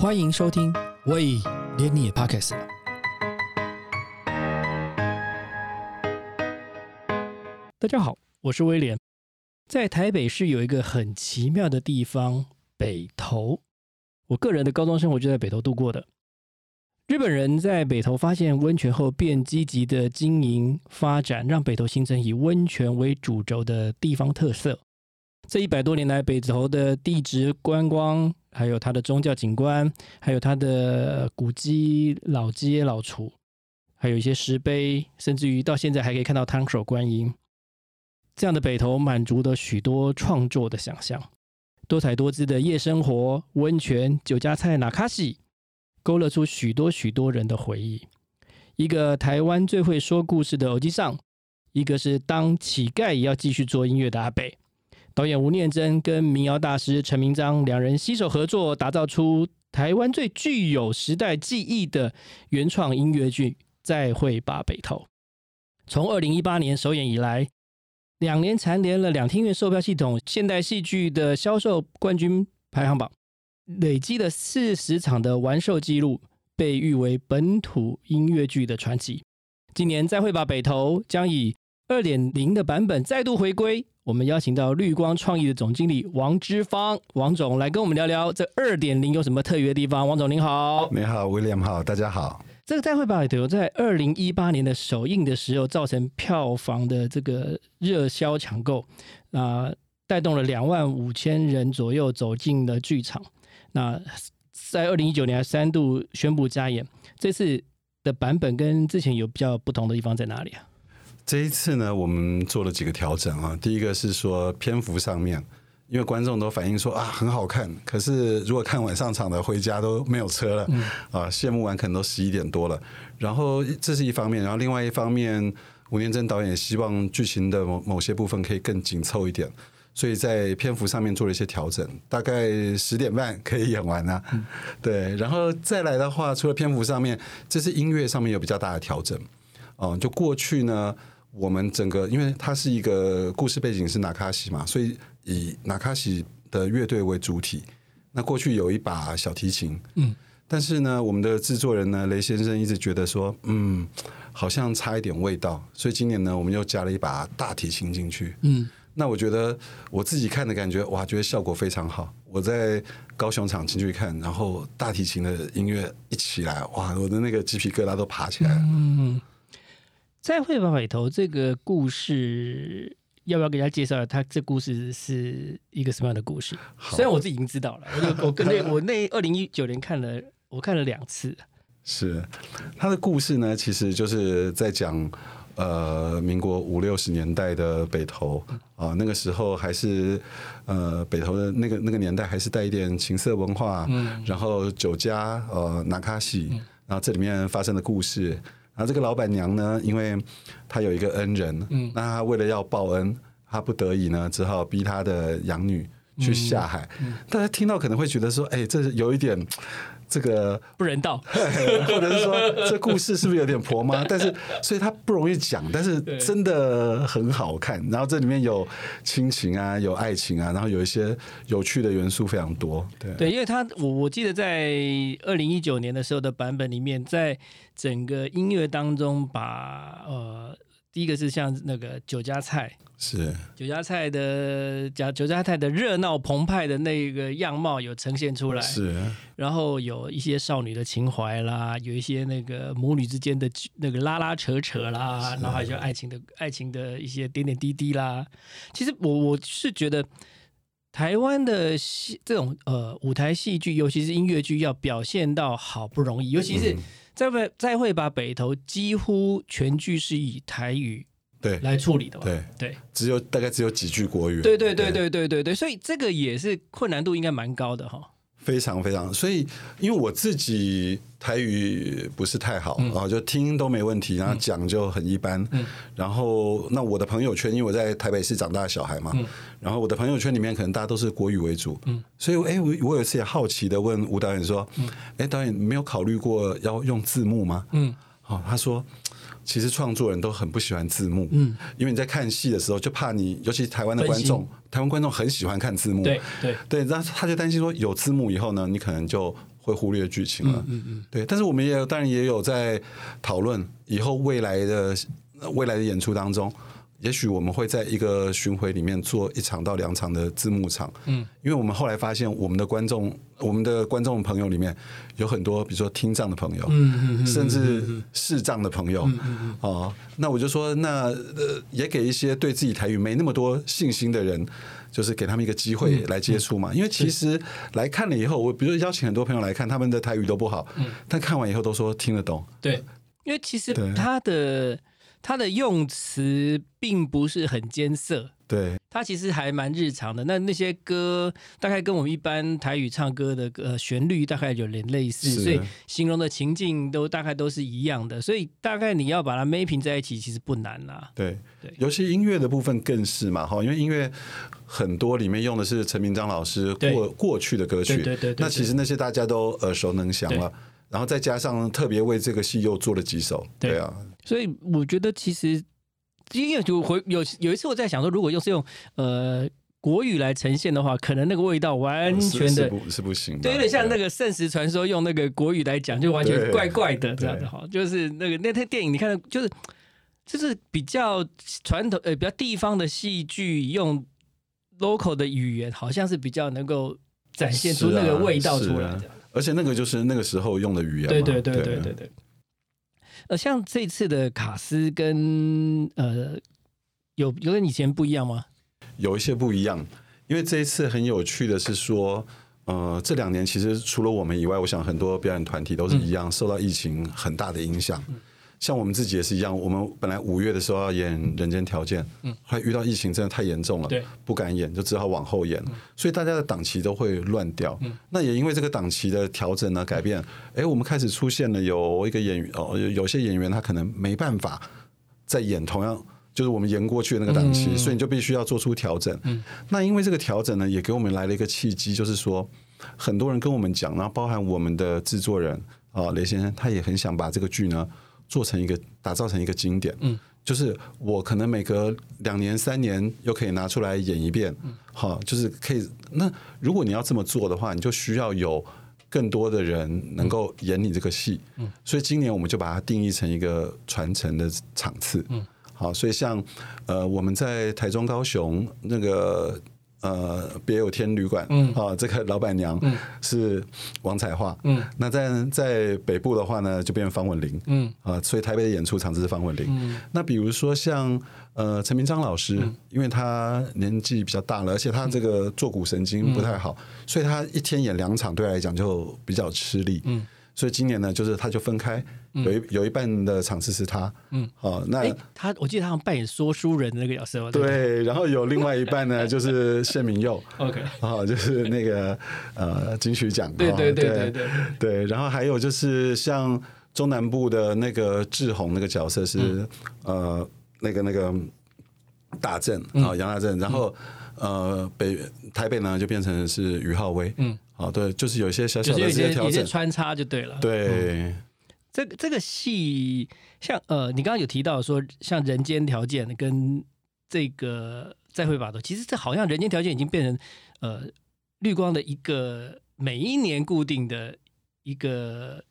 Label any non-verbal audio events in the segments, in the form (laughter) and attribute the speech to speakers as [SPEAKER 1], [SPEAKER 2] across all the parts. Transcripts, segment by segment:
[SPEAKER 1] 欢迎收听，喂，连你也 Podcast 了。大家好，我是威廉。在台北市有一个很奇妙的地方——北投。我个人的高中生活就在北投度过的。日本人在北投发现温泉后，便积极的经营发展，让北投形成以温泉为主轴的地方特色。这一百多年来，北投的地质观光，还有它的宗教景观，还有它的古迹、老街、老厨，还有一些石碑，甚至于到现在还可以看到汤手观音。这样的北投满足了许多创作的想象，多彩多姿的夜生活、温泉、酒家菜、纳卡西，勾勒出许多许多人的回忆。一个台湾最会说故事的偶机上，一个是当乞丐也要继续做音乐的阿北。导演吴念真跟民谣大师陈明章两人携手合作，打造出台湾最具有时代记忆的原创音乐剧《再会吧北投》。从二零一八年首演以来，两年蝉联了两厅院售票系统现代戏剧的销售冠军排行榜，累积了四十场的完售记录，被誉为本土音乐剧的传奇。今年《再会吧北投》将以二点零的版本再度回归。我们邀请到绿光创意的总经理王之芳，王总来跟我们聊聊这二点零有什么特别的地方。王总您好，
[SPEAKER 2] 你好，，William 好，大家好。
[SPEAKER 1] 这个《再会吧北投》在二零一八年的首映的时候，造成票房的这个热销抢购，啊，带动了两万五千人左右走进了剧场。那在二零一九年三度宣布加演，这次的版本跟之前有比较不同的地方在哪里啊？
[SPEAKER 2] 这一次呢，我们做了几个调整啊。第一个是说篇幅上面，因为观众都反映说啊很好看，可是如果看晚上场的回家都没有车了，啊谢幕完可能都十一点多了。然后这是一方面，然后另外一方面，吴念真导演希望剧情的某某些部分可以更紧凑一点，所以在篇幅上面做了一些调整，大概十点半可以演完啊。对，然后再来的话，除了篇幅上面，这是音乐上面有比较大的调整。哦，就过去呢。我们整个，因为它是一个故事背景是纳卡西嘛，所以以纳卡西的乐队为主体。那过去有一把小提琴，嗯，但是呢，我们的制作人呢，雷先生一直觉得说，嗯，好像差一点味道，所以今年呢，我们又加了一把大提琴进去，嗯。那我觉得我自己看的感觉，哇，觉得效果非常好。我在高雄场进去看，然后大提琴的音乐一起来，哇，我的那个鸡皮疙瘩都爬起来了，嗯。
[SPEAKER 1] 再会吧，北头这个故事要不要给大家介绍？它这故事是一个什么样的故事？虽然我自己已经知道了，我 (laughs) 我跟那我那二零一九年看了，我看了两次。
[SPEAKER 2] 是他的故事呢，其实就是在讲呃，民国五六十年代的北投啊，那个时候还是呃，北投的那个那个年代还是带一点情色文化，嗯，然后酒家呃，拿卡西，然后这里面发生的故事。然后这个老板娘呢，因为她有一个恩人，嗯，那她为了要报恩，她不得已呢，只好逼她的养女去下海。大家听到可能会觉得说，哎，这有一点。(sniffs) 这个
[SPEAKER 1] 不人道，(laughs)
[SPEAKER 2] 或者是说这故事是不是有点婆妈？但是所以它不容易讲，但是真的很好看。然后这里面有亲情啊，有爱情啊，然后有一些有趣的元素非常多。对
[SPEAKER 1] 对，因为他我我记得在二零一九年的时候的版本里面，在整个音乐当中把呃。第一个是像那个酒家菜，
[SPEAKER 2] 是
[SPEAKER 1] 酒家菜的酒酒家菜的热闹澎湃的那个样貌有呈现出来，
[SPEAKER 2] 是，
[SPEAKER 1] 然后有一些少女的情怀啦，有一些那个母女之间的那个拉拉扯扯啦，然后还有爱情的爱情的一些点点滴滴啦。其实我我是觉得台湾的戏这种呃舞台戏剧，尤其是音乐剧，要表现到好不容易，尤其是。再会再会把北投几乎全剧是以台语
[SPEAKER 2] 对
[SPEAKER 1] 来处理的吧？
[SPEAKER 2] 对
[SPEAKER 1] 对，
[SPEAKER 2] 只有大概只有几句国语。
[SPEAKER 1] 对对对对对对对，所以这个也是困难度应该蛮高的哈。
[SPEAKER 2] 非常非常，所以因为我自己台语不是太好啊，就听都没问题，然后讲就很一般。然后那我的朋友圈，因为我在台北市长大的小孩嘛，然后我的朋友圈里面可能大家都是国语为主，所以哎，我我有一次也好奇的问吴导演说：“哎，导演没有考虑过要用字幕吗？”嗯，好，他说。其实创作人都很不喜欢字幕，嗯，因为你在看戏的时候就怕你，尤其台湾的观众，台湾观众很喜欢看字幕，
[SPEAKER 1] 对对。
[SPEAKER 2] 对，然后他就担心说有字幕以后呢，你可能就会忽略剧情了。
[SPEAKER 1] 嗯嗯，
[SPEAKER 2] 对，但是我们也有，当然也有在讨论以后未来的未来的演出当中，也许我们会在一个巡回里面做一场到两场的字幕场。
[SPEAKER 1] 嗯，
[SPEAKER 2] 因为我们后来发现，我们的观众，我们的观众朋友里面有很多，比如说听障的朋友，
[SPEAKER 1] 嗯嗯嗯，
[SPEAKER 2] 甚至视障的朋友。哦，那我就说，那呃，也给一些对自己台语没那么多信心的人。就是给他们一个机会来接触嘛，因为其实来看了以后，我比如邀请很多朋友来看，他们的台语都不好，但看完以后都说听得懂。
[SPEAKER 1] 对，因为其实他的他的用词并不是很艰涩，
[SPEAKER 2] 对，
[SPEAKER 1] 它其实还蛮日常的。那那些歌大概跟我们一般台语唱歌的呃旋律大概有点类似，所以形容的情境都大概都是一样的。所以大概你要把它 mapping 在一起，其实不难啦。
[SPEAKER 2] 对。
[SPEAKER 1] 对，
[SPEAKER 2] 尤其音乐的部分更是嘛，哈，因为音乐很多里面用的是陈明章老师过过去的歌曲，
[SPEAKER 1] 对对对对
[SPEAKER 2] 那其实那些大家都耳熟能详了，然后再加上特别为这个戏又做了几首，
[SPEAKER 1] 对
[SPEAKER 2] 对啊，
[SPEAKER 1] 所以我觉得其实因为就回有有一次我在想说，如果又是用呃国语来呈现的话，可能那个味道完全的。
[SPEAKER 2] 是是不行的，
[SPEAKER 1] 对，有点像那
[SPEAKER 2] 个
[SPEAKER 1] 个《圣石传说》用那个国语来讲，就完全怪怪的这样
[SPEAKER 2] 对
[SPEAKER 1] 子哈。就是那个那台电影，你看到就是就是比较传统呃比较地方的戏剧，用 local 的语言，好像是比较能够展现出那个味道出来
[SPEAKER 2] 是啊
[SPEAKER 1] 这样。
[SPEAKER 2] 而且那个就是那个时候用的语言嘛，
[SPEAKER 1] 对对对对对对。呃，像这次的卡斯跟呃有有跟以前不一样吗？
[SPEAKER 2] 有一些不一样，因为这一次很有趣的是说，呃，这两年其实除了我们以外，我想很多表演团体都是一样，受到疫情很大的影响。像我们自己也是一样，我们本来五月的时候要演《人间条件》，嗯，后来遇到疫情真的太严重了，
[SPEAKER 1] 对，
[SPEAKER 2] 不敢演，就只好往后演，所以大家的档期都会乱掉。嗯那也因为这个档期的调整呢，改变，哎，我们开始出现了有一个演员哦，有有些演员他可能没办法再演同样。就是我们延过去的那个档期，所以你就必须要做出调整。嗯那因为这个调整呢，也给我们来了一个契机，就是说很多人跟我们讲，然后包含我们的制作人啊雷先生，他也很想把这个剧呢做成一个打造成一个经典。嗯，就是我可能每隔两年三年又可以拿出来演一遍。嗯好，就是可以。那如果你要这么做的话，你就需要有更多的人能够演你这个戏。嗯，所以今年我们就把它定义成一个传承的场次。嗯。好，所以像呃，我们在台中、高雄那个呃别有天旅馆，嗯，啊，这个老板娘是王彩桦，嗯，那在在北部的话呢，就变成方文琳，嗯，啊，所以台北的演出场次是方文琳。嗯，那比如说像呃陈明章老师，因为他年纪比较大了，而且他这个坐骨神经不太好，所以他一天演两场，对他来讲就比较吃力。嗯。所以今年呢，就是他就分开，有一有一半的场次是他，嗯，好，那
[SPEAKER 1] 哎，他我记得他好像扮演说书人的那个角色
[SPEAKER 2] 对，然后有另外一半呢，(laughs) 就是谢明佑
[SPEAKER 1] ，，OK，
[SPEAKER 2] 啊，就是那个呃金曲奖，
[SPEAKER 1] 对对对对，对，
[SPEAKER 2] 然后还有就是像中南部的那个志宏那个角色是呃那个那个大正啊杨大正，然后呃北台北呢就变成是于浩威，嗯，好，对，就是有一些小小的这
[SPEAKER 1] 一些有一些
[SPEAKER 2] 些调整，
[SPEAKER 1] 穿插就对了。
[SPEAKER 2] 对，
[SPEAKER 1] 这个这个戏，像呃，你刚刚有提到说，像《人间条件》跟这个《再会吧》头，其实这好像《人间条件》已经变成呃绿光的一个每一年固定的一个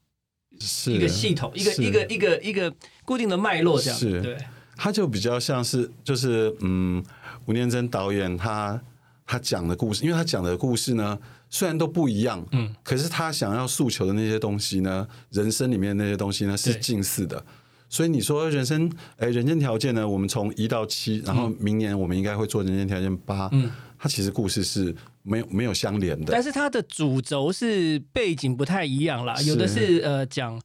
[SPEAKER 2] 是。
[SPEAKER 1] 一个系统，一个一个一个一个固定的脉络，这样
[SPEAKER 2] 是。
[SPEAKER 1] 对。
[SPEAKER 2] 它就比较像是就是嗯，吴念真导演他他讲的故事，因为他讲的故事呢虽然都不一样，嗯，可是他想要诉求的那些东西呢，人生里面那些东西呢是近似的。所以你说人生，哎，人间条件呢？我们从一到七，然后明年我们应该会做人间条件八。嗯，它其实故事是没有没有相连的
[SPEAKER 1] 但。是它的主轴是背景不太一样啦，有的是呃讲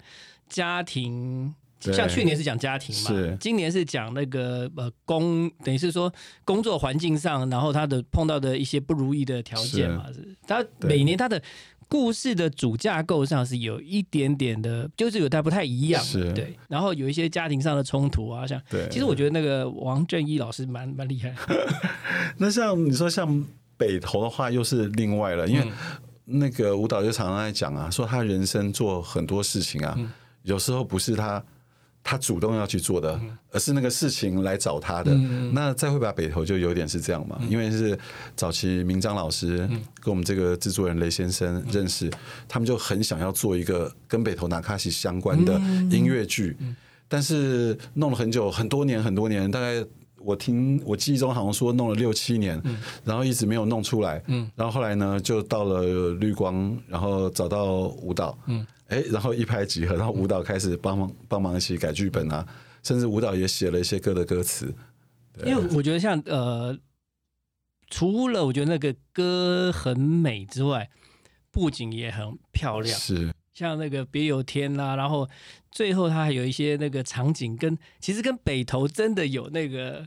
[SPEAKER 1] 家庭，
[SPEAKER 2] 对
[SPEAKER 1] 像去年是讲家庭嘛
[SPEAKER 2] 是，
[SPEAKER 1] 今年是讲那个呃工，等于是说工作环境上，然后他的碰到的一些不如意的条件嘛，是。他每年他的。故事的主架构上是有一点点的，就是有它不太一样，
[SPEAKER 2] 是。
[SPEAKER 1] 对。然后有一些家庭上的冲突啊，像
[SPEAKER 2] 对。
[SPEAKER 1] 其实我觉得那个王正义老师蛮蛮厉害，(laughs)
[SPEAKER 2] 那像你说像北投的话，又是另外了，因为那个舞蹈就常常在讲啊，说他人生做很多事情啊，有时候不是他他主动要去做的，而是那个事情来找他的。那再会把北投就有点是这样嘛，因为是早期明章老师跟我们这个制作人雷先生认识，他们就很想要做一个跟北投纳卡西相关的音乐剧，但是弄了很久，很多年很多年，大概我听我记忆中好像说弄了六七年，然后一直没有弄出来。然后后来呢，就到了绿光，然后找到舞蹈。哎，然后一拍即合，然后舞蹈开始帮忙帮忙一起改剧本啊，甚至舞蹈也写了一些歌的歌词。
[SPEAKER 1] 因为我觉得像呃，除了我觉得那个歌很美之外，布景也很漂亮。
[SPEAKER 2] 是
[SPEAKER 1] 像那个别有天啦，然后最后它还有一些那个场景，跟其实跟北投真的有那个。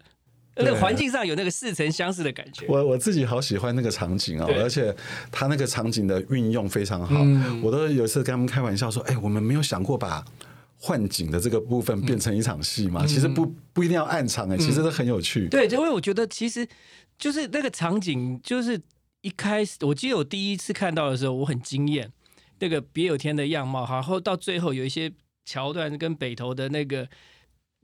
[SPEAKER 1] 那个环境上有那个似曾相识的感觉。
[SPEAKER 2] 我我自己好喜欢那个场景啊，而且他那个场景的运用非常好。我都有一次跟他们开玩笑说：“哎，我们没有想过把换景的这个部分变成一场戏嘛？其实不不一定要暗场哎，其实都很有趣。”
[SPEAKER 1] 对，因为我觉得其实就是那个场景，就是一开始我记得我第一次看到的时候，我很惊艳，那个别有天的样貌，然后到最后有一些桥段跟北投的那个。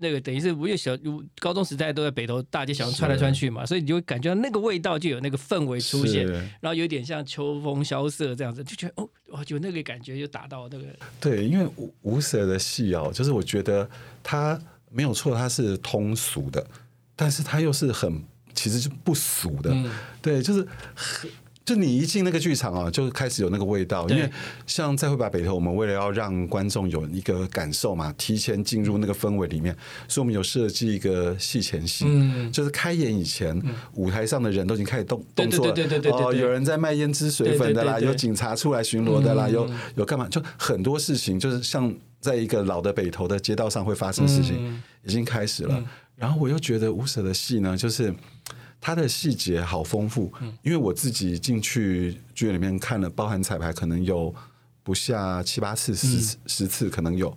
[SPEAKER 1] 那个等于是我也小高中时代都在北头大街小巷穿来穿去嘛，所以你就会感觉到那个味道就有那个氛围出现，然后有点像秋风萧瑟这样子，就觉得哦，我就那个感觉就达到那个。
[SPEAKER 2] 对，因为无无舍的戏哦，就是我觉得它没有错，它是通俗的，但是它又是很其实是不俗的，对，就是很。就你一进那个剧场啊，就开始有那个味道。因为像再会把北投，我们为了要让观众有一个感受嘛，提前进入那个氛围里面，所以我们有设计一个戏前戏，就是开演以前，舞台上的人都已经开始动动作了。哦，有人在卖胭脂水粉的啦，有警察出来巡逻的啦，有有干嘛？就很多事情，就是像在一个老的北投的街道上会发生事情，已经开始了。然后我又觉得吴舍的戏呢，就是。它的细节好丰富，因为我自己进去剧院里面看了，包含彩排可能有不下七八次、十十次可能有。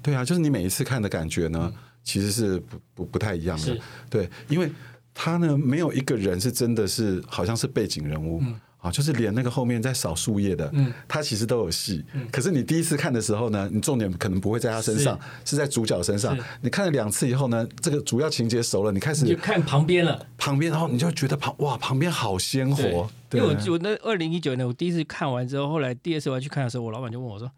[SPEAKER 2] 对啊，就是你每一次看的感觉呢，其实是不不不太一样的。对，因为他呢，没有一个人是真的是好像是背景人物。啊，就是连那个后面在扫树叶的，嗯，他其实都有戏。嗯，可是你第一次看的时候呢，你重点可能不会在他身上，是在主角身上。你看了两次以后呢，这个主要情节熟了，你开始
[SPEAKER 1] 就看旁边了。
[SPEAKER 2] 旁边，然后你就觉得旁哇，旁边好鲜活。
[SPEAKER 1] 因为我我那二零一九年我第一次看完之后，后来第二次我要去看的时候，我老板就问我说：“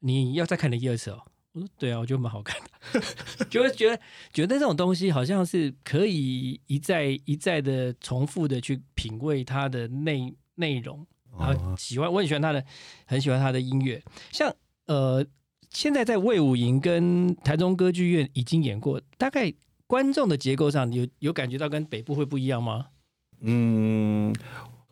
[SPEAKER 1] 你要再看你第二次哦？”我说：“对啊，我觉得蛮好看的。(laughs) ”就会觉得觉得这种东西好像是可以一再一再的重复的去品味它的内内容。啊，喜欢我很喜欢他的，很喜欢他的音乐。像呃，现在在魏武营跟台中歌剧院已经演过，大概观众的结构上有有感觉到跟北部会不一样吗？
[SPEAKER 2] 嗯，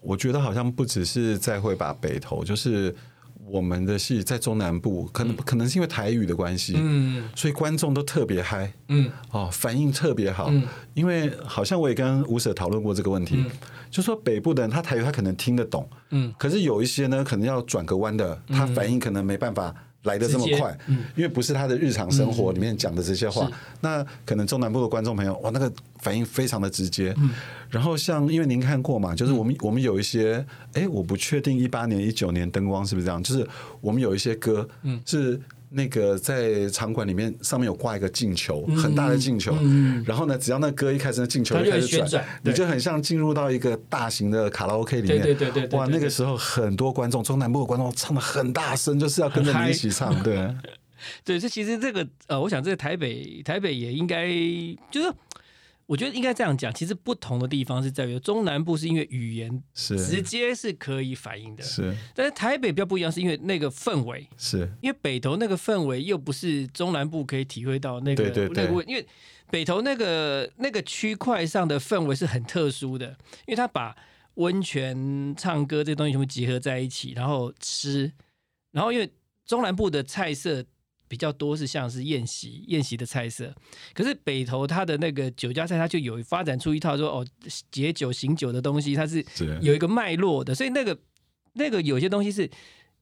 [SPEAKER 2] 我觉得好像不只是在会把北投，就是我们的戏在中南部，可能可能是因为台语的关系，嗯，所以观众都特别嗨，嗯，哦，反应特别好，因为好像我也跟吴舍讨论过这个问题。就说北部的人，他台语他可能听得懂，嗯，可是有一些呢，可能要转个弯的，他反应可能没办法来的这么快，嗯，因为不是他的日常生活里面讲的这些话，那可能中南部的观众朋友，哇，那个反应非常的直接，嗯，然后像因为您看过嘛，就是我们我们有一些，哎，我不确定一八年一九年灯光是不是这样，就是我们有一些歌，嗯，是。那个在场馆里面上面有挂一个进球，很大的进球，然后呢，只要那歌一开始，那进球就开始转，你就很像进入到一个大型的卡拉 OK 里面。
[SPEAKER 1] 对对对对，
[SPEAKER 2] 哇，那个时候很多观众，中南部的观众唱的很大声，就是要跟着你一起唱，对。(laughs)
[SPEAKER 1] 对，这其实这个呃，我想这个台北台北也应该就是。我觉得应该这样讲，其实不同的地方是在于中南部是因为语言是直接是可以反映的，
[SPEAKER 2] 是，
[SPEAKER 1] 但是台北比较不一样，是因为那个氛围，
[SPEAKER 2] 是
[SPEAKER 1] 因为北投那个氛围又不是中南部可以体会到那个那个，因为北投那个那个区块上的氛围是很特殊的，因为他把温泉、唱歌这些东西全部集合在一起，然后吃，然后因为中南部的菜色。比较多是像是宴席宴席的菜色，可是北投它的那个酒家菜，它就有发展出一套说哦解酒醒酒的东西，它是有一个脉络的，所以那个那个有些东西是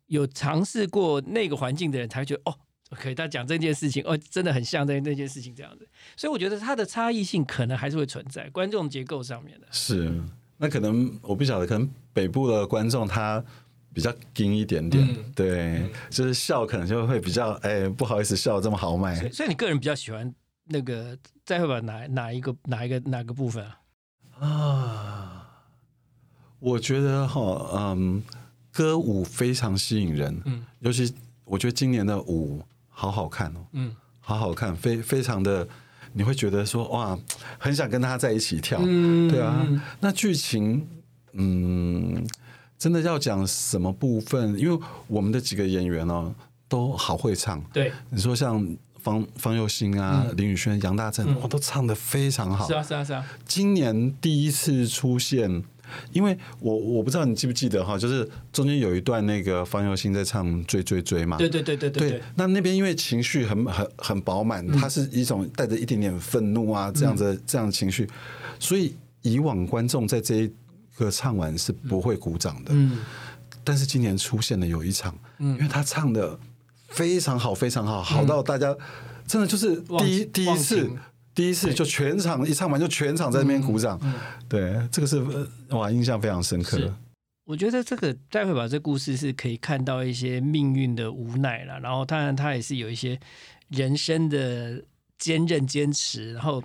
[SPEAKER 1] 有尝试过那个环境的人才会觉得哦，可以他讲这件事情哦，真的很像在那件事情这样子，所以我觉得它的差异性可能还是会存在观众结构上面的。
[SPEAKER 2] 是，那可能我不晓得，可能北部的观众他。比较硬一点点，
[SPEAKER 1] 嗯
[SPEAKER 2] 对，就是笑可能就会比较哎不好意思笑这么豪迈
[SPEAKER 1] 所以你个人比较喜欢那个再会把哪哪一个哪一个哪个部分啊？
[SPEAKER 2] 啊。我觉得哈，嗯，歌舞非常吸引人，
[SPEAKER 1] 嗯
[SPEAKER 2] 尤其我觉得今年的舞好好看哦，
[SPEAKER 1] 嗯
[SPEAKER 2] 好好看，非非常的，你会觉得说哇，很想跟他在一起跳，
[SPEAKER 1] 嗯
[SPEAKER 2] 对啊。那剧情，嗯，真的要讲什么部分？因为我们的几个演员哦，都好会唱。
[SPEAKER 1] 对，
[SPEAKER 2] 你说像方方佑兴啊、林宇轩、杨大正，哇，都唱的非常好。
[SPEAKER 1] 是。啊是啊是啊，
[SPEAKER 2] 今年第一次出现，因为我我不知道你记不记得哈，就是中间有一段那个方佑兴在唱《追追追》嘛，
[SPEAKER 1] 对对对对对
[SPEAKER 2] 对，那那边因为情绪很很很饱满，
[SPEAKER 1] 嗯。
[SPEAKER 2] 它是一种带着一点点愤怒啊这样子、这样的情绪，所以以往观众在这一个唱完是不会鼓掌的。
[SPEAKER 1] 嗯。
[SPEAKER 2] 但是今年出现了有一场，
[SPEAKER 1] 嗯。
[SPEAKER 2] 因为他唱的非常好，非常好，好到大家真的就是第一第一次。第一次就全场一唱完就全场在那边鼓掌，
[SPEAKER 1] 嗯
[SPEAKER 2] 对，这个是呃哇印象非常深刻。
[SPEAKER 1] 是。我觉得这个待会把这故事是可以看到一些命运的无奈了，然后当然他也是有一些人生的坚韧坚持，然后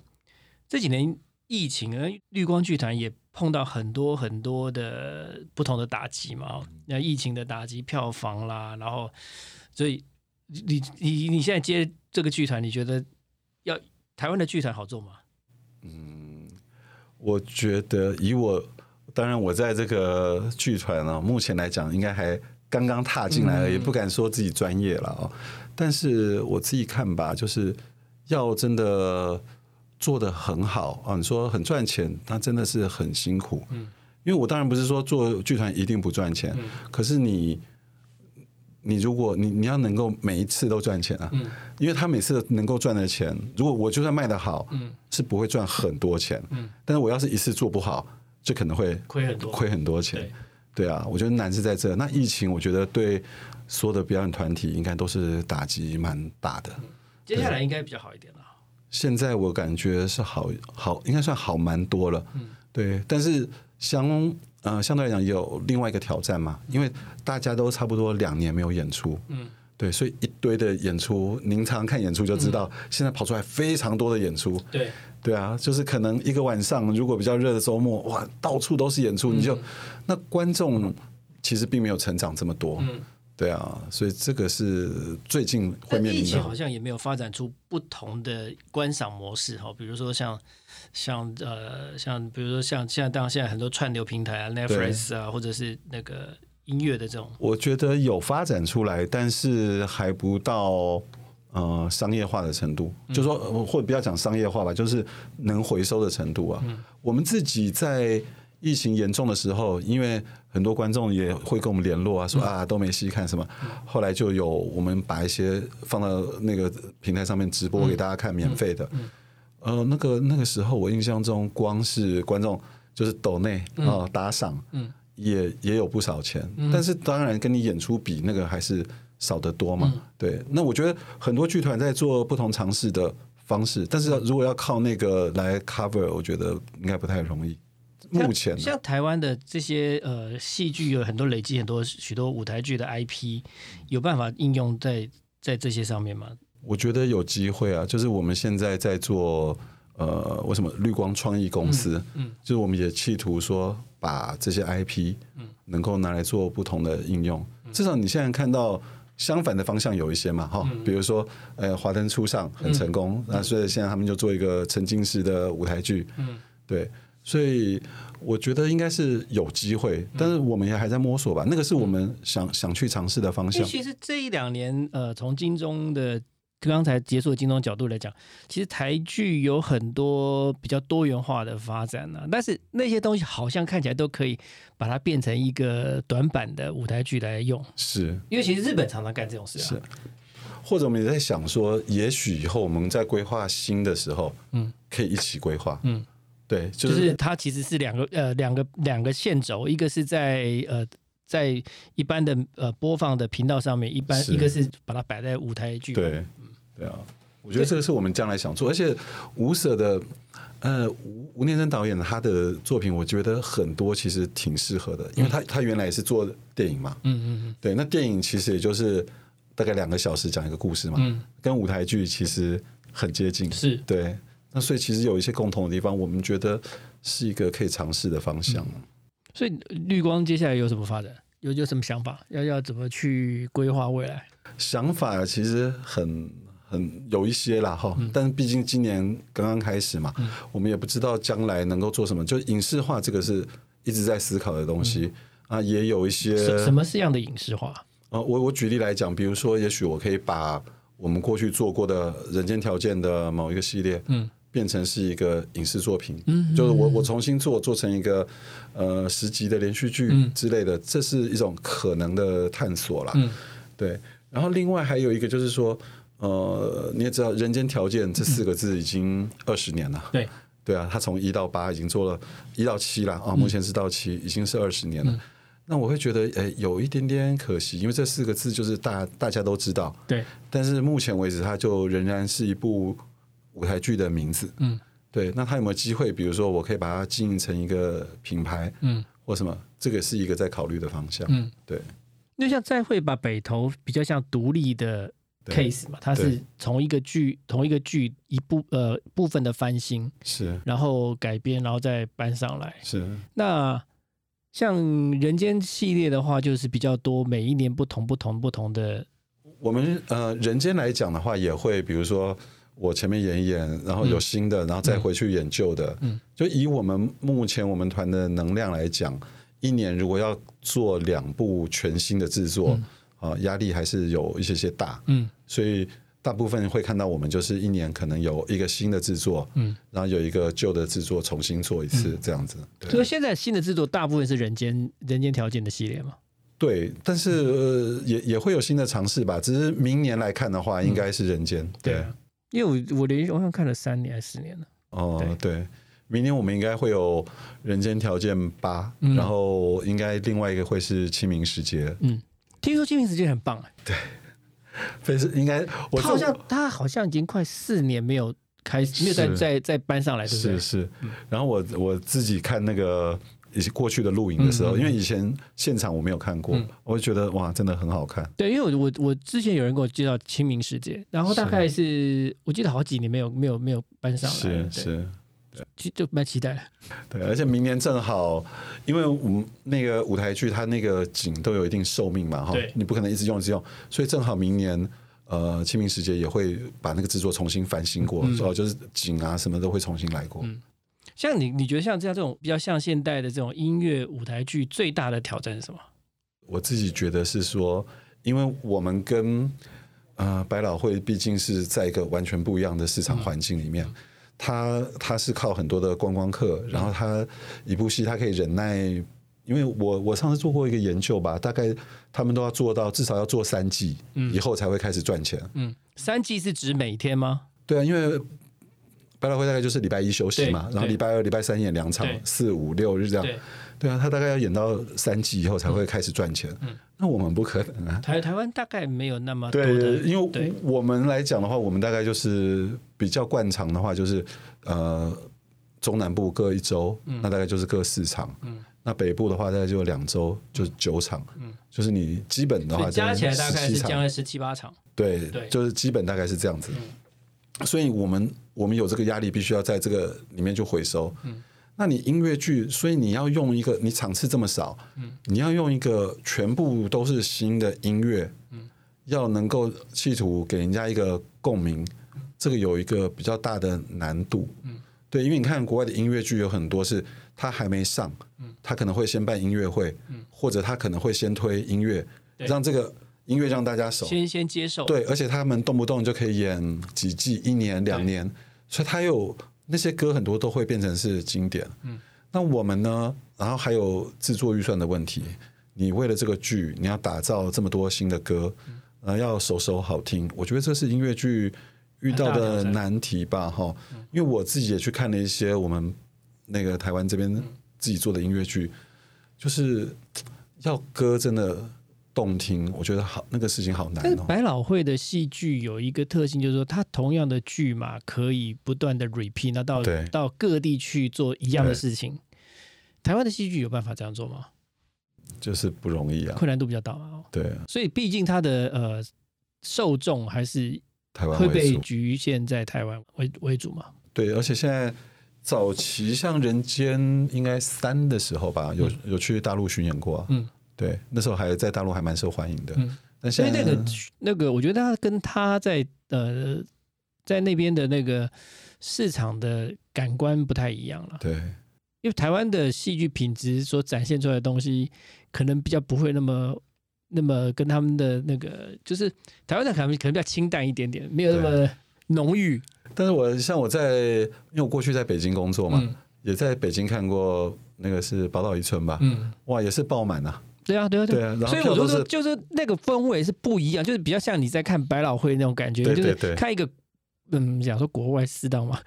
[SPEAKER 1] 这几年疫情，呃，绿光剧团也碰到很多很多的不同的打击嘛，那疫情的打击票房啦，然后所以你你你现在接这个剧团，你觉得要台湾的剧团好做吗？
[SPEAKER 2] 嗯我觉得以我，当然我在这个剧团呢、目前来讲应该还刚刚踏进来而已，
[SPEAKER 1] 嗯
[SPEAKER 2] 不敢说自己专业了哦。但是我自己看吧，就是要真的做的很好啊，你说很赚钱，他真的是很辛苦。
[SPEAKER 1] 嗯
[SPEAKER 2] 因为我当然不是说做剧团一定不赚钱，
[SPEAKER 1] 嗯
[SPEAKER 2] 可是你。你如果你你要能够每一次都赚钱啊，
[SPEAKER 1] 嗯
[SPEAKER 2] 因为他每次能够赚的钱，如果我就算卖的好，
[SPEAKER 1] 嗯
[SPEAKER 2] 是不会赚很多钱，
[SPEAKER 1] 嗯，
[SPEAKER 2] 但是我要是一次做不好，就可能会
[SPEAKER 1] 亏很多，
[SPEAKER 2] 亏很多钱。对啊，我觉得难是在这。那疫情，我觉得对所有的表演团体应该都是打击蛮大的。
[SPEAKER 1] 接下来应该比较好一点了。
[SPEAKER 2] 现在我感觉是好好，应该算好蛮多了。
[SPEAKER 1] 嗯
[SPEAKER 2] 对，但是相呃相对来讲也有另外一个挑战嘛，因为大家都差不多两年没有演出。
[SPEAKER 1] 嗯
[SPEAKER 2] 对，所以一堆的演出，您常常看演出就知道，现在跑出来非常多的演出。
[SPEAKER 1] 对，
[SPEAKER 2] 对啊，就是可能一个晚上，如果比较热的周末，哇，到处都是演出，你就那观众其实并没有成长这么多。
[SPEAKER 1] 嗯，
[SPEAKER 2] 对啊，所以这个是最近会面临
[SPEAKER 1] 但疫情好。像也没有发展出不同的观赏模式哈，比如说像像呃像比如说像现在当然现在很多串流平台啊，Netflix 啊，或者是那个音乐的这种，
[SPEAKER 2] 我觉得有发展出来，但是还不到呃商业化的程度。
[SPEAKER 1] 嗯
[SPEAKER 2] 就说呃或者不要讲商业化吧，就是能回收的程度啊。
[SPEAKER 1] 嗯
[SPEAKER 2] 我们自己在疫情严重的时候，因为很多观众也会跟我们联络啊，说
[SPEAKER 1] 嗯
[SPEAKER 2] 啊都没戏看什么。后来就有我们把一些放到那个平台上面直播给大家看，免费的。呃，那个那个时候我印象中，光是观众就是抖内啊、打赏，
[SPEAKER 1] 嗯。
[SPEAKER 2] 也也有不少钱，但是当然跟你演出比，那个还是少得多嘛。
[SPEAKER 1] 嗯。
[SPEAKER 2] 对，那我觉得很多剧团在做不同尝试的方式，但是要如果要靠那个来 cover，我觉得应该不太容易。目前啊
[SPEAKER 1] 像台湾的这些呃戏剧有很多累积很多许多舞台剧的 IP，有办法应用在在这些上面吗？
[SPEAKER 2] 我觉得有机会啊，就是我们现在在做呃，为什么绿光创意公司？
[SPEAKER 1] 嗯嗯。
[SPEAKER 2] 就是我们也企图说把这些 IP 嗯。能够拿来做不同的应用。
[SPEAKER 1] 嗯。
[SPEAKER 2] 至少你现在看到相反的方向有一些嘛，哈、
[SPEAKER 1] 嗯。
[SPEAKER 2] 比如说呃，华灯初上很成功，那、所以现在他们就做一个沉浸式的舞台剧，
[SPEAKER 1] 嗯。
[SPEAKER 2] 对，所以我觉得应该是有机会，
[SPEAKER 1] 嗯
[SPEAKER 2] 但是我们也还在摸索吧。那个是我们想想去尝试的方向。
[SPEAKER 1] 其实这一两年，呃，从金钟的刚才结束的金钟角度来讲，其实台剧有很多比较多元化的发展呢、但是那些东西好像看起来都可以把它变成一个短板的舞台剧来用，
[SPEAKER 2] 是
[SPEAKER 1] 因为其实日本常常干这种事啊。
[SPEAKER 2] 是，或者我们也在想说，也许以后我们在规划新的时候，
[SPEAKER 1] 嗯，
[SPEAKER 2] 可以一起规划。
[SPEAKER 1] 嗯，
[SPEAKER 2] 对，就、
[SPEAKER 1] 就是是它其实是两个呃两个两个线轴，一个是在呃在一般的呃播放的频道上面，一般一个是把它摆在舞台剧。
[SPEAKER 2] 对，对啊，我觉得这个是我们将来想做，而且舞舍的呃，吴吴念真导演他的作品，我觉得很多其实挺适合的，因为他他原来也是做电影嘛，
[SPEAKER 1] 嗯嗯嗯，
[SPEAKER 2] 对，那电影其实也就是大概两个小时讲一个故事嘛，
[SPEAKER 1] 嗯
[SPEAKER 2] 跟舞台剧其实很接近，
[SPEAKER 1] 是
[SPEAKER 2] 对。那所以其实有一些共同的地方，我们觉得是一个可以尝试的方向。
[SPEAKER 1] 所以绿光接下来有什么发展？有有什么想法？要要怎么去规划未来？
[SPEAKER 2] 想法其实很很有一些啦哈，但毕竟今年刚刚开始嘛，我们也不知道将来能够做什么。就影视化这个是一直在思考的东西、啊，也有一些
[SPEAKER 1] 什什么是样的影视化？
[SPEAKER 2] 啊，我我举例来讲，比如说，也许我可以把我们过去做过的《人间条件》的某一个系列，
[SPEAKER 1] 嗯，
[SPEAKER 2] 变成是一个影视作品，
[SPEAKER 1] 嗯
[SPEAKER 2] 就是我我重新做做成一个呃十集的连续剧之类的，这是一种可能的探索啦。
[SPEAKER 1] 嗯
[SPEAKER 2] 对，然后另外还有一个就是说，呃，你也知道，《人间条件》这四个字已经二十年了。
[SPEAKER 1] 对，
[SPEAKER 2] 对啊，他从一到八已经做了一到七了啊，目前是到七，已经是二十年了。那我会觉得，哎，有一点点可惜，因为这四个字就是大大家都知道，
[SPEAKER 1] 对，
[SPEAKER 2] 但是目前为止，它就仍然是一部舞台剧的名字。
[SPEAKER 1] 嗯，
[SPEAKER 2] 对。那他有没有机会？比如说，我可以把它经营成一个品牌，
[SPEAKER 1] 嗯
[SPEAKER 2] 或什么？这个是一个在考虑的方向。
[SPEAKER 1] 嗯，
[SPEAKER 2] 对，
[SPEAKER 1] 就像再会把北投比较像独立的 case 嘛，它是
[SPEAKER 2] 对
[SPEAKER 1] 从一个剧同一个剧一部呃部分的翻新，
[SPEAKER 2] 是
[SPEAKER 1] 然后改编，然后再搬上来。
[SPEAKER 2] 是，
[SPEAKER 1] 那像人间系列的话，就是比较多，每一年不同不同不同的，
[SPEAKER 2] 我们呃人间来讲的话，也会比如说我前面演一演，然后有新的，然后再回去演旧的。
[SPEAKER 1] 嗯，
[SPEAKER 2] 就以我们目前我们团的能量来讲，一年如果要做两部全新的制作，啊、压力还是有一些些大。
[SPEAKER 1] 嗯
[SPEAKER 2] 所以大部分会看到我们就是一年可能有一个新的制作，
[SPEAKER 1] 嗯，
[SPEAKER 2] 然后有一个旧的制作重新做一次这样子。对
[SPEAKER 1] 所以现在新的制作大部分是人间人间条件的系列嘛。
[SPEAKER 2] 对，但是呃也也会有新的尝试吧。只是明年来看的话，应该是人间。对，
[SPEAKER 1] 啊，因为我我连续我好像看了三年还是四年了。
[SPEAKER 2] 哦
[SPEAKER 1] 对，
[SPEAKER 2] 对，明年我们应该会有《人间条件八》
[SPEAKER 1] 嗯。
[SPEAKER 2] 然后应该另外一个会是清明时节，
[SPEAKER 1] 嗯，听说清明时间很棒哎、
[SPEAKER 2] 非是应该我
[SPEAKER 1] 他好像他好像已经快四年没有开始，没有再
[SPEAKER 2] 是。
[SPEAKER 1] 再再搬上来，是不对？
[SPEAKER 2] 是？是，然后我我自己看那个。以前过去的录影的时候，
[SPEAKER 1] 嗯嗯嗯。
[SPEAKER 2] 因为以前现场我没有看过，
[SPEAKER 1] 嗯。
[SPEAKER 2] 我就觉得哇，真的很好看。
[SPEAKER 1] 对，因为我我我之前有人给我介绍清明时节，然后大概是我记得好几年没有没有没有搬上来，
[SPEAKER 2] 是
[SPEAKER 1] 对，
[SPEAKER 2] 是，
[SPEAKER 1] 就就蛮期待的。
[SPEAKER 2] 对，而且明年正好，因为我们那个舞台剧它那个景都有一定寿命嘛，哈，你不可能一直用一直用，所以正好明年呃清明时节也会把那个制作重新翻新过，
[SPEAKER 1] 嗯。
[SPEAKER 2] 哦，就是景啊什么都会重新来过。
[SPEAKER 1] 嗯像你你觉得像这样这种比较像现代的这种音乐舞台剧，最大的挑战是什么？
[SPEAKER 2] 我自己觉得是说，因为我们跟呃百老汇毕竟是在一个完全不一样的市场环境里面，它它是靠很多的观光客，然后它一部戏它可以忍耐。因为我我上次做过一个研究吧，大概他们都要做到至少要做三季嗯以后才会开始赚钱。
[SPEAKER 1] 嗯，三季是指每天吗？
[SPEAKER 2] 对啊，因为百老汇大概就是礼拜一休息嘛，然后礼拜二、礼拜三演两场，四五六日这样。
[SPEAKER 1] 对，
[SPEAKER 2] 啊，他大概要演到三季以后才会开始赚钱。嗯那我们不可能啊。
[SPEAKER 1] 台台湾大概没有那么多
[SPEAKER 2] 对
[SPEAKER 1] 的，，
[SPEAKER 2] 因为我们来讲的话，我们大概就是比较惯常的话，就是呃中南部各一周，那大概就是各四场。嗯那北部的话，大概就两周，就是九场。嗯就是你基本的话，
[SPEAKER 1] 加起来大概是
[SPEAKER 2] 17场
[SPEAKER 1] 将近十七八场。
[SPEAKER 2] 对，
[SPEAKER 1] 对
[SPEAKER 2] 就是基本大概是这样子。所以我们我们有这个压力，必须要在这个里面就回收。嗯那你音乐剧，所以你要用一个你场次这么少，嗯你要用一个全部都是新的音乐，嗯要能够企图给人家一个共鸣，这个有一个比较大的难度。嗯对，因为你看国外的音乐剧有很多是他还没上，嗯他可能会先办音乐会，嗯或者他可能会先推音乐，让这个音乐让大家熟。
[SPEAKER 1] 先先接受，
[SPEAKER 2] 对，而且他们动不动就可以演几季、一年、两年，所以他有那些歌很多都会变成是经典。嗯，那我们呢？然后还有制作预算的问题，你为了这个剧，你要打造这么多新的歌，呃，要首首好听，我觉得这是音乐剧遇到
[SPEAKER 1] 的
[SPEAKER 2] 难题吧，哈。因为我自己也去看了一些我们那个台湾这边自己做的音乐剧，就是要歌真的动听，我觉得好那个事情好难哦。
[SPEAKER 1] 但是百老汇的戏剧有一个特性，就是说它同样的剧嘛，可以不断的 repeat，那到到各地去做一样的事情。台湾的戏剧有办法这样做吗？
[SPEAKER 2] 就是不容易啊。
[SPEAKER 1] 困难度比较大嘛、哦，
[SPEAKER 2] 对，啊
[SPEAKER 1] 所以毕竟它的呃受众还是
[SPEAKER 2] 台湾
[SPEAKER 1] 会被。局限在台湾为为主嘛。
[SPEAKER 2] 对，而且现在早期像《人间》应该三的时候吧，有有去大陆巡演过、啊。
[SPEAKER 1] 嗯，
[SPEAKER 2] 对，那时候还在大陆还蛮受欢迎的。
[SPEAKER 1] 嗯。
[SPEAKER 2] 但现在
[SPEAKER 1] 那个那个，我觉得他跟他在呃在那边的那个市场的感官不太一样了。
[SPEAKER 2] 对。
[SPEAKER 1] 因为台湾的戏剧品质所展现出来的东西，可能比较不会那么那么跟他们的那个，就是台湾的可能可能比较清淡一点点，没有那么浓郁。
[SPEAKER 2] 但是我像我在，因为我过去在北京工作嘛，
[SPEAKER 1] 嗯。
[SPEAKER 2] 也在北京看过那个是宝岛一村吧，
[SPEAKER 1] 嗯，
[SPEAKER 2] 哇，也是爆满啊。
[SPEAKER 1] 对啊，对啊，
[SPEAKER 2] 对啊
[SPEAKER 1] 所以我就说，就是那个氛围是不一样，就是比较像你在看百老汇那种感觉，就是
[SPEAKER 2] 对对对
[SPEAKER 1] 看一个。嗯，讲说国外适当嘛，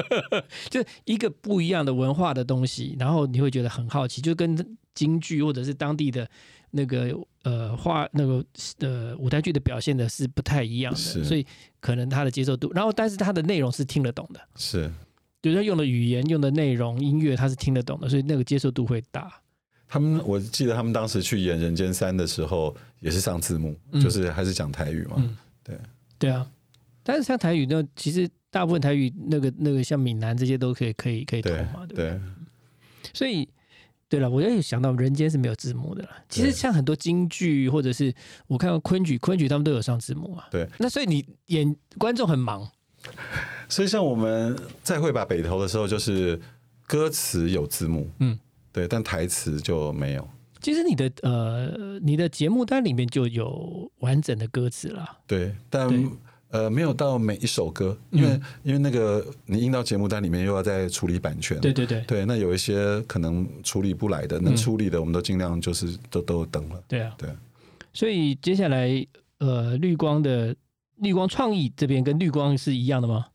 [SPEAKER 1] (laughs) 就是一个不一样的文化的东西，然后你会觉得很好奇，就跟京剧或者是当地的那个呃话那个呃舞台剧的表现的是不太一样的，所以可能他的接受度，然后但是他的内容是听得懂的，
[SPEAKER 2] 是
[SPEAKER 1] 就是它用的语言、用的内容、音乐，他是听得懂的，所以那个接受度会大。
[SPEAKER 2] 他们，我记得他们当时去演《人间三》的时候，也是上字幕，
[SPEAKER 1] 嗯。
[SPEAKER 2] 就是还是讲台语嘛。
[SPEAKER 1] 嗯，
[SPEAKER 2] 对。
[SPEAKER 1] 对啊，但是像台语呢，其实大部分台语那个那个像闽南这些都可以可以可以投嘛，对所以对了，我也有想到《人间》是没有字幕的啦。其实像很多京剧或者是我看到昆曲，昆曲他们都有上字幕啊。
[SPEAKER 2] 对，
[SPEAKER 1] 那所以你演观众很忙，
[SPEAKER 2] 所以像我们在会把北投的时候，就是歌词有字幕，
[SPEAKER 1] 嗯，
[SPEAKER 2] 对，但台词就没有。
[SPEAKER 1] 其实你的呃你的节目单里面就有完整的歌词了。
[SPEAKER 2] 对，但
[SPEAKER 1] 对
[SPEAKER 2] 呃没有到每一首歌，因为、
[SPEAKER 1] 嗯
[SPEAKER 2] 因为那个你印到节目单里面又要再处理版权。
[SPEAKER 1] 对对对
[SPEAKER 2] 对，那有一些可能处理不来的，能
[SPEAKER 1] 嗯
[SPEAKER 2] 处理的我们都尽量就是都都有等了。
[SPEAKER 1] 对啊，
[SPEAKER 2] 对。
[SPEAKER 1] 所以接下来呃绿光的绿光创意这边跟绿光是一样的吗？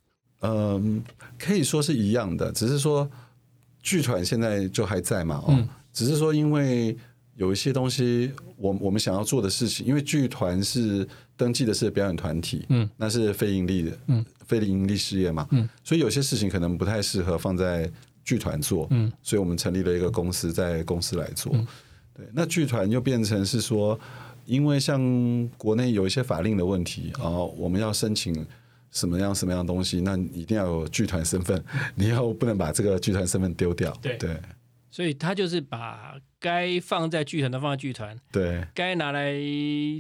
[SPEAKER 2] 嗯，可以说是一样的，只是说剧团现在就还在嘛，哦，
[SPEAKER 1] 嗯。
[SPEAKER 2] 只是说因为有一些东西，我我们想要做的事情，因为剧团是登记的是表演团体，
[SPEAKER 1] 嗯，
[SPEAKER 2] 那是非盈利的，
[SPEAKER 1] 嗯，
[SPEAKER 2] 非盈利事业嘛，
[SPEAKER 1] 嗯，
[SPEAKER 2] 所以有些事情可能不太适合放在剧团做，
[SPEAKER 1] 嗯，
[SPEAKER 2] 所以我们成立了一个公司，在公司来做，
[SPEAKER 1] 嗯。
[SPEAKER 2] 对，那剧团又变成是说。因为像国内有一些法令的问题啊、我们要申请什么样什么样的东西，那你一定要有剧团身份，(laughs) 你要不能把这个剧团身份丢掉。
[SPEAKER 1] 对
[SPEAKER 2] 对
[SPEAKER 1] 所以他就是把该放在剧团的放在剧团，
[SPEAKER 2] 对
[SPEAKER 1] 该拿来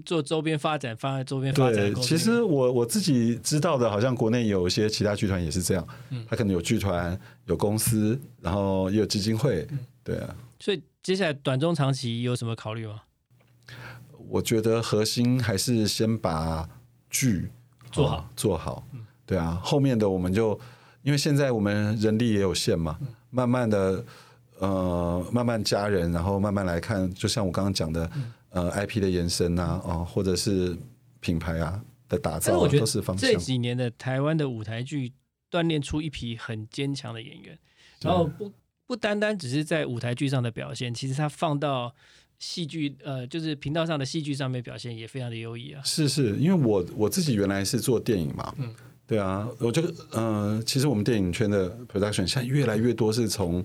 [SPEAKER 1] 做周边发展放在周边发展。
[SPEAKER 2] 其实我我自己知道的，好像国内有一些其他剧团也是这样，
[SPEAKER 1] 嗯
[SPEAKER 2] 他可能有剧团、有公司，然后也有基金会。
[SPEAKER 1] 嗯
[SPEAKER 2] 对啊，
[SPEAKER 1] 所以接下来短中长期有什么考虑吗？
[SPEAKER 2] 我觉得核心还是先把剧
[SPEAKER 1] 做好
[SPEAKER 2] 哦做好。对啊，后面的我们就因为现在我们人力也有限嘛，
[SPEAKER 1] 嗯
[SPEAKER 2] 慢慢的呃慢慢加人，然后慢慢来看，就像我刚刚讲的，
[SPEAKER 1] 嗯
[SPEAKER 2] 呃 IP 的延伸啊，哦或者是品牌啊的打造都是方向
[SPEAKER 1] 这。几年的台湾的舞台剧锻炼出一批很坚强的演员，然后不不单单只是在舞台剧上的表现，其实他放到戏剧呃就是频道上的戏剧上面表现也非常的优异啊。
[SPEAKER 2] 是是，因为我我自己原来是做电影嘛，
[SPEAKER 1] 嗯
[SPEAKER 2] 对啊，我觉得呃，其实我们电影圈的 production 现在越来越多是从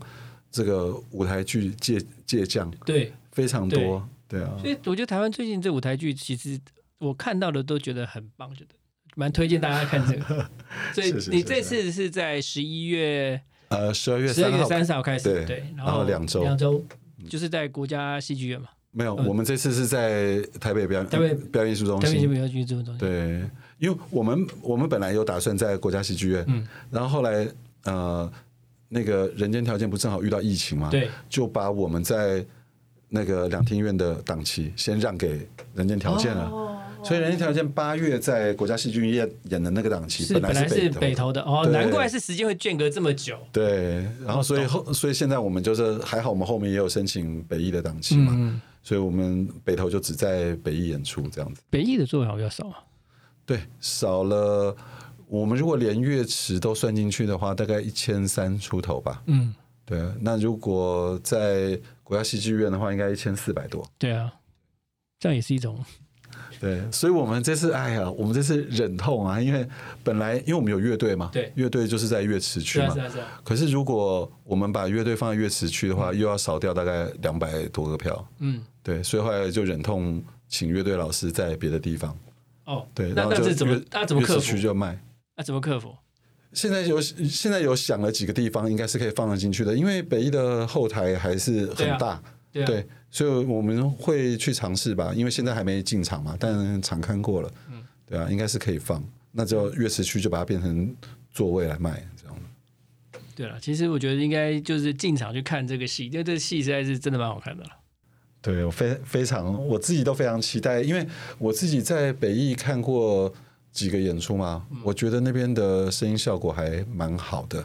[SPEAKER 2] 这个舞台剧借借鉴，
[SPEAKER 1] 对，
[SPEAKER 2] 非常多，对啊，
[SPEAKER 1] 所以我觉得台湾最近这舞台剧，其实我看到的都觉得很棒，觉得蛮推荐大家看这个。(laughs) 所以你这次是在十一月
[SPEAKER 2] 呃，十二月
[SPEAKER 1] 十二月
[SPEAKER 2] 三
[SPEAKER 1] 十号开始，
[SPEAKER 2] 对
[SPEAKER 1] 然
[SPEAKER 2] 后两周
[SPEAKER 1] 两周就是在国家戏剧院嘛，
[SPEAKER 2] 没有，
[SPEAKER 1] 嗯
[SPEAKER 2] 我们这次是在台北表演
[SPEAKER 1] 台北
[SPEAKER 2] 表演艺术中心，
[SPEAKER 1] 台北戏剧院剧这种东西。
[SPEAKER 2] 对，因为我们我们本来有打算在国家戏剧院，
[SPEAKER 1] 嗯
[SPEAKER 2] 然后后来呃，那个人间条件不正好遇到疫情嘛，
[SPEAKER 1] 对，
[SPEAKER 2] 就把我们在那个两厅院的档期先让给人间条件了。
[SPEAKER 1] 哦
[SPEAKER 2] 所以人间条件八月在国家戏剧院演的那个档期，
[SPEAKER 1] 是本
[SPEAKER 2] 来
[SPEAKER 1] 来是
[SPEAKER 2] 北
[SPEAKER 1] 北投的哦，
[SPEAKER 2] 对
[SPEAKER 1] 难怪是时间会间隔这么久。
[SPEAKER 2] 对，然后所以后所以现在我们就是还好，我们后面也有申请北艺的档期嘛，
[SPEAKER 1] 嗯，
[SPEAKER 2] 所以我们北投就只在北艺演出这样子。
[SPEAKER 1] 北艺的座位好像少啊。
[SPEAKER 2] 对，少了我们如果连乐池都算进去的话，大概一千三出头吧。
[SPEAKER 1] 嗯，
[SPEAKER 2] 对，那如果在国家戏剧院的话，应该一千四百多。
[SPEAKER 1] 对啊。这样也是一种。
[SPEAKER 2] 对，所以我们这次，哎呀，我们这次忍痛啊，因为本来因为我们有乐队嘛，
[SPEAKER 1] 对，
[SPEAKER 2] 乐队就是在乐池区嘛，
[SPEAKER 1] 是啊是啊。
[SPEAKER 2] 可是如果我们把乐队放在乐池区的话，又要少掉大概两百多个票，嗯，对，所以后来就忍痛请乐队老师在别的地方。
[SPEAKER 1] 哦，
[SPEAKER 2] 对，
[SPEAKER 1] 那那是怎么？那怎么克服？
[SPEAKER 2] 就卖。
[SPEAKER 1] 那怎么克服？
[SPEAKER 2] 现在有现在有想了几个地方，应该是可以放得进去的，因为北艺的后台还是很大，对。所以我们会去尝试吧，因为现在还没进场嘛，但场看过了，嗯，对啊，应该是可以放，那就月池区就把它变成座位来卖，这样。
[SPEAKER 1] 对了，其实我觉得应该就是进场去看这个戏，因为这戏实在是真的蛮好看的了。
[SPEAKER 2] 对我非非常，我自己都非常期待，因为我自己在北艺看过几个演出嘛，我觉得那边的声音效果还蛮好的。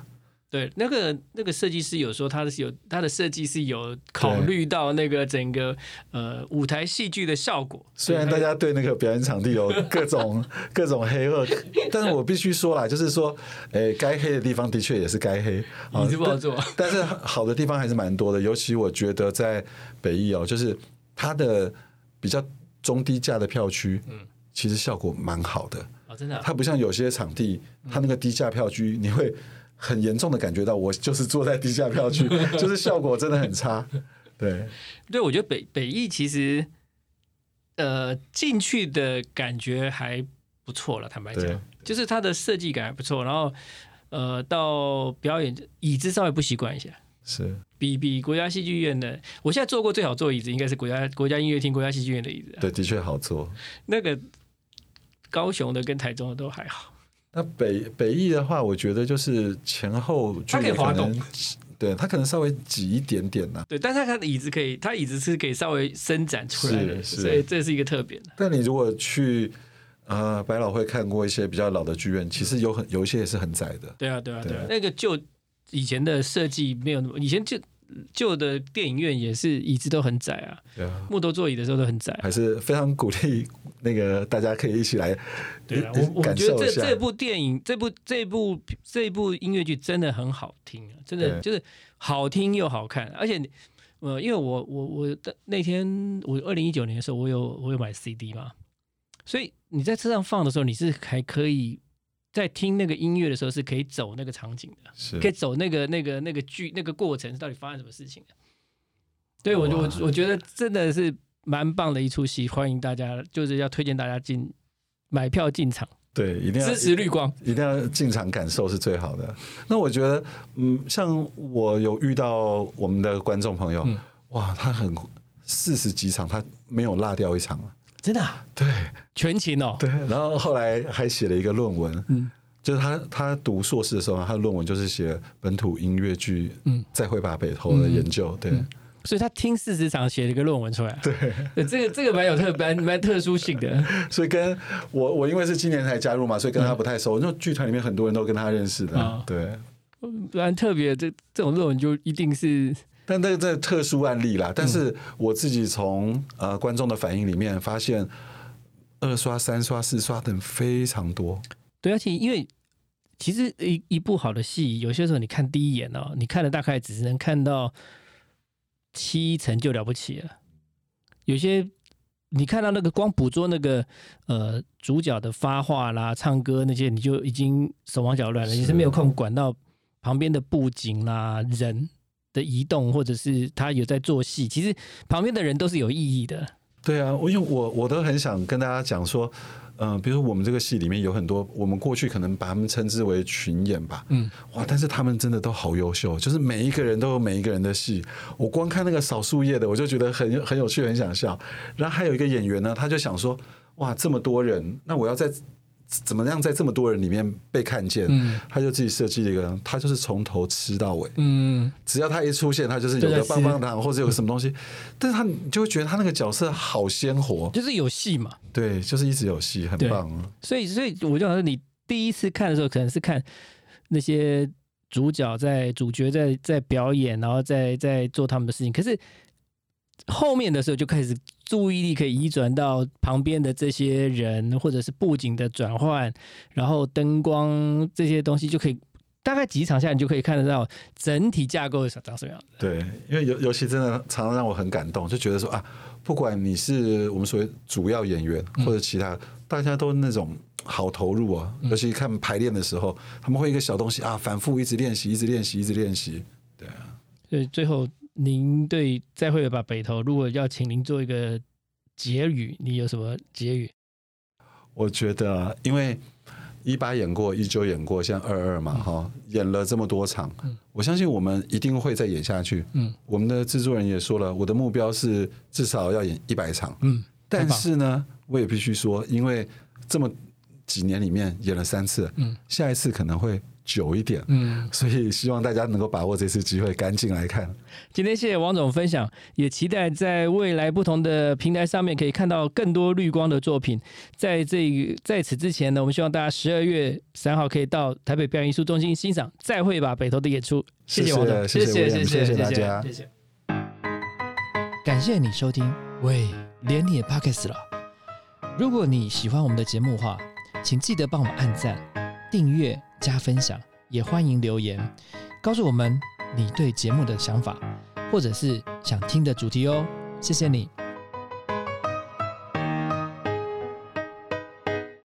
[SPEAKER 1] 对，那个那个设计师有说他是有他的设计是有考虑到那个整个呃舞台戏剧的效果。
[SPEAKER 2] 虽然大家对那个表演场地有各种各种黑恶，但是我必须说啦，就是说，哎，该黑的地方的确也是该黑，
[SPEAKER 1] 你是不好做。
[SPEAKER 2] 但是好的地方还是蛮多的，尤其我觉得在北艺哦，就是它的比较中低价的票区，嗯，其实效果蛮好的。
[SPEAKER 1] 哦，真的。
[SPEAKER 2] 它不像有些场地，它那个低价票区你会。很严重的感觉到，我就是坐在地下票区，(laughs) 就是效果真的很差。对，
[SPEAKER 1] 对，我觉得北北艺其实，呃，进去的感觉还不错了。坦白讲，就是它的设计感还不错。然后，呃，到表演椅子稍微不习惯一下，
[SPEAKER 2] 是
[SPEAKER 1] 比比国家戏剧院的，我现在坐过最好坐椅子应该是国家国家音乐厅、国家戏剧院的椅子。
[SPEAKER 2] 对，的确好坐。
[SPEAKER 1] 那个高雄的跟台中的都还好。
[SPEAKER 2] 那北北翼的话，我觉得就是前后
[SPEAKER 1] 距离可能，
[SPEAKER 2] 对，它可能稍微挤一点点呐。
[SPEAKER 1] 对，但是它的椅子可以，它椅子是可以稍微伸展出来的，所以这是一个特别的。
[SPEAKER 2] 但你如果去呃百老汇看过一些比较老的剧院，其实有很有一些也是很窄的。
[SPEAKER 1] 对啊，对啊，对啊，那个就以前的设计没有那么，以前就。旧的电影院也是椅子都很窄啊，木头座椅的时候都很窄，
[SPEAKER 2] 还是非常鼓励那个大家可以一起来。
[SPEAKER 1] 对啊，我我觉得这这部电影、这部这部这部音乐剧真的很好听啊，真的就是好听又好看，而且呃，因为我我我的那天我二零一九年的时候，我有我有买 CD 嘛，所以你在车上放的时候，你是还可以。在听那个音乐的时候，是可以走那个场景的，是。可以走那个那个那个剧那个过程到底发生什么事情的。对我我我觉得真的是蛮棒的一出戏，欢迎大家就是要推荐大家进买票进场，
[SPEAKER 2] 对，一定要
[SPEAKER 1] 支持绿光，
[SPEAKER 2] 一定要进场感受是最好的。那我觉得，嗯，像我有遇到我们的观众朋友，哇，他很四十几场，他没有落掉一场
[SPEAKER 1] 真的？
[SPEAKER 2] 对，
[SPEAKER 1] 全勤哦。
[SPEAKER 2] 对，然后后来还写了一个论文，嗯，就是他他读硕士的时候，他的论文就是写本土音乐剧，嗯，再会把北投的研究，对。
[SPEAKER 1] 所以他听四十场写了一个论文出来，
[SPEAKER 2] 对，
[SPEAKER 1] 这个这个蛮有特蛮蛮特殊性的。(laughs)
[SPEAKER 2] 所以跟我我因为是今年才加入嘛，所以跟他不太熟。那剧团里面很多人都跟他认识的，对。
[SPEAKER 1] 蛮特别，这这种论文就一定是。
[SPEAKER 2] 但那个在特殊案例啦，但是我自己从呃观众的反应里面发现，二刷、三刷、四刷等非常多。
[SPEAKER 1] 对，而且因为其实一一部好的戏，有些时候你看第一眼哦，你看的大概只是能看到七成就了不起了。有些你看到那个光捕捉那个呃主角的发话啦、唱歌那些，你就已经手忙脚乱了，你是没有空管到旁边的布景啦、人。的移动，或者是他有在做戏，其实旁边的人都是有意义的。
[SPEAKER 2] 对啊，我因为我我都很想跟大家讲说，嗯，比如说我们这个戏里面有很多，我们过去可能把他们称之为群演吧，嗯，哇，但是他们真的都好优秀，就是每一个人都有每一个人的戏。我光看那个扫树叶的，我就觉得很很有趣，很想笑。然后还有一个演员呢，他就想说，哇，这么多人，那我要在。怎么样在这么多人里面被看见？他就自己设计了一个，他就是从头吃到尾。嗯，只要他一出现，他就是有个棒棒糖或者有个什么东西，但是他你就会觉得他那个角色好鲜活，
[SPEAKER 1] 就是有戏嘛。
[SPEAKER 2] 对，就是一直有戏，很棒。
[SPEAKER 1] 所以，所以我就说，你第一次看的时候，可能是看那些主角在主角在在表演，然后在在做他们的事情，可是。后面的时候就开始注意力可以移转到旁边的这些人，或者是布景的转换，然后灯光这些东西就可以大概几场下，你就可以看得到整体架构长什么样子。
[SPEAKER 2] 对，因为尤尤其真的常常让我很感动，就觉得说啊，不管你是我们所谓主要演员或者其他，大家都那种好投入啊。尤其看排练的时候，他们会一个小东西啊，反复一直练习，一直练习，一直练习。对啊。
[SPEAKER 1] 所以最后，您对再会吧北投，如果要请您做一个结语，你有什么结语？
[SPEAKER 2] 我觉得，因为一八演过，一九演过，像二二嘛，哈，演了这么多场，我相信我们一定会再演下去。嗯，我们的制作人也说了，我的目标是至少要演一百场。嗯，但是呢，我也必须说，因为这么几年里面演了三次，嗯，下一次可能会。久一点，嗯，所以希望大家能够把握这次机会，赶紧来看。
[SPEAKER 1] 今天谢谢王总分享，也期待在未来不同的平台上面可以看到更多绿光的作品。在这在此之前呢，我们希望大家十二月三号可以到台北表演艺术中心欣赏《再会吧北投》的演出。谢
[SPEAKER 2] 谢
[SPEAKER 1] 王总，
[SPEAKER 2] 谢
[SPEAKER 1] 谢谢
[SPEAKER 2] 谢
[SPEAKER 1] 谢
[SPEAKER 2] 大家，
[SPEAKER 1] 谢谢。感谢你收听，喂，连你也 pockets 了。如果你喜欢我们的节目的话，请记得帮我们按赞、订阅。加分享，也欢迎留言，告诉我们你对节目的想法，或者是想听的主题哦。谢谢你。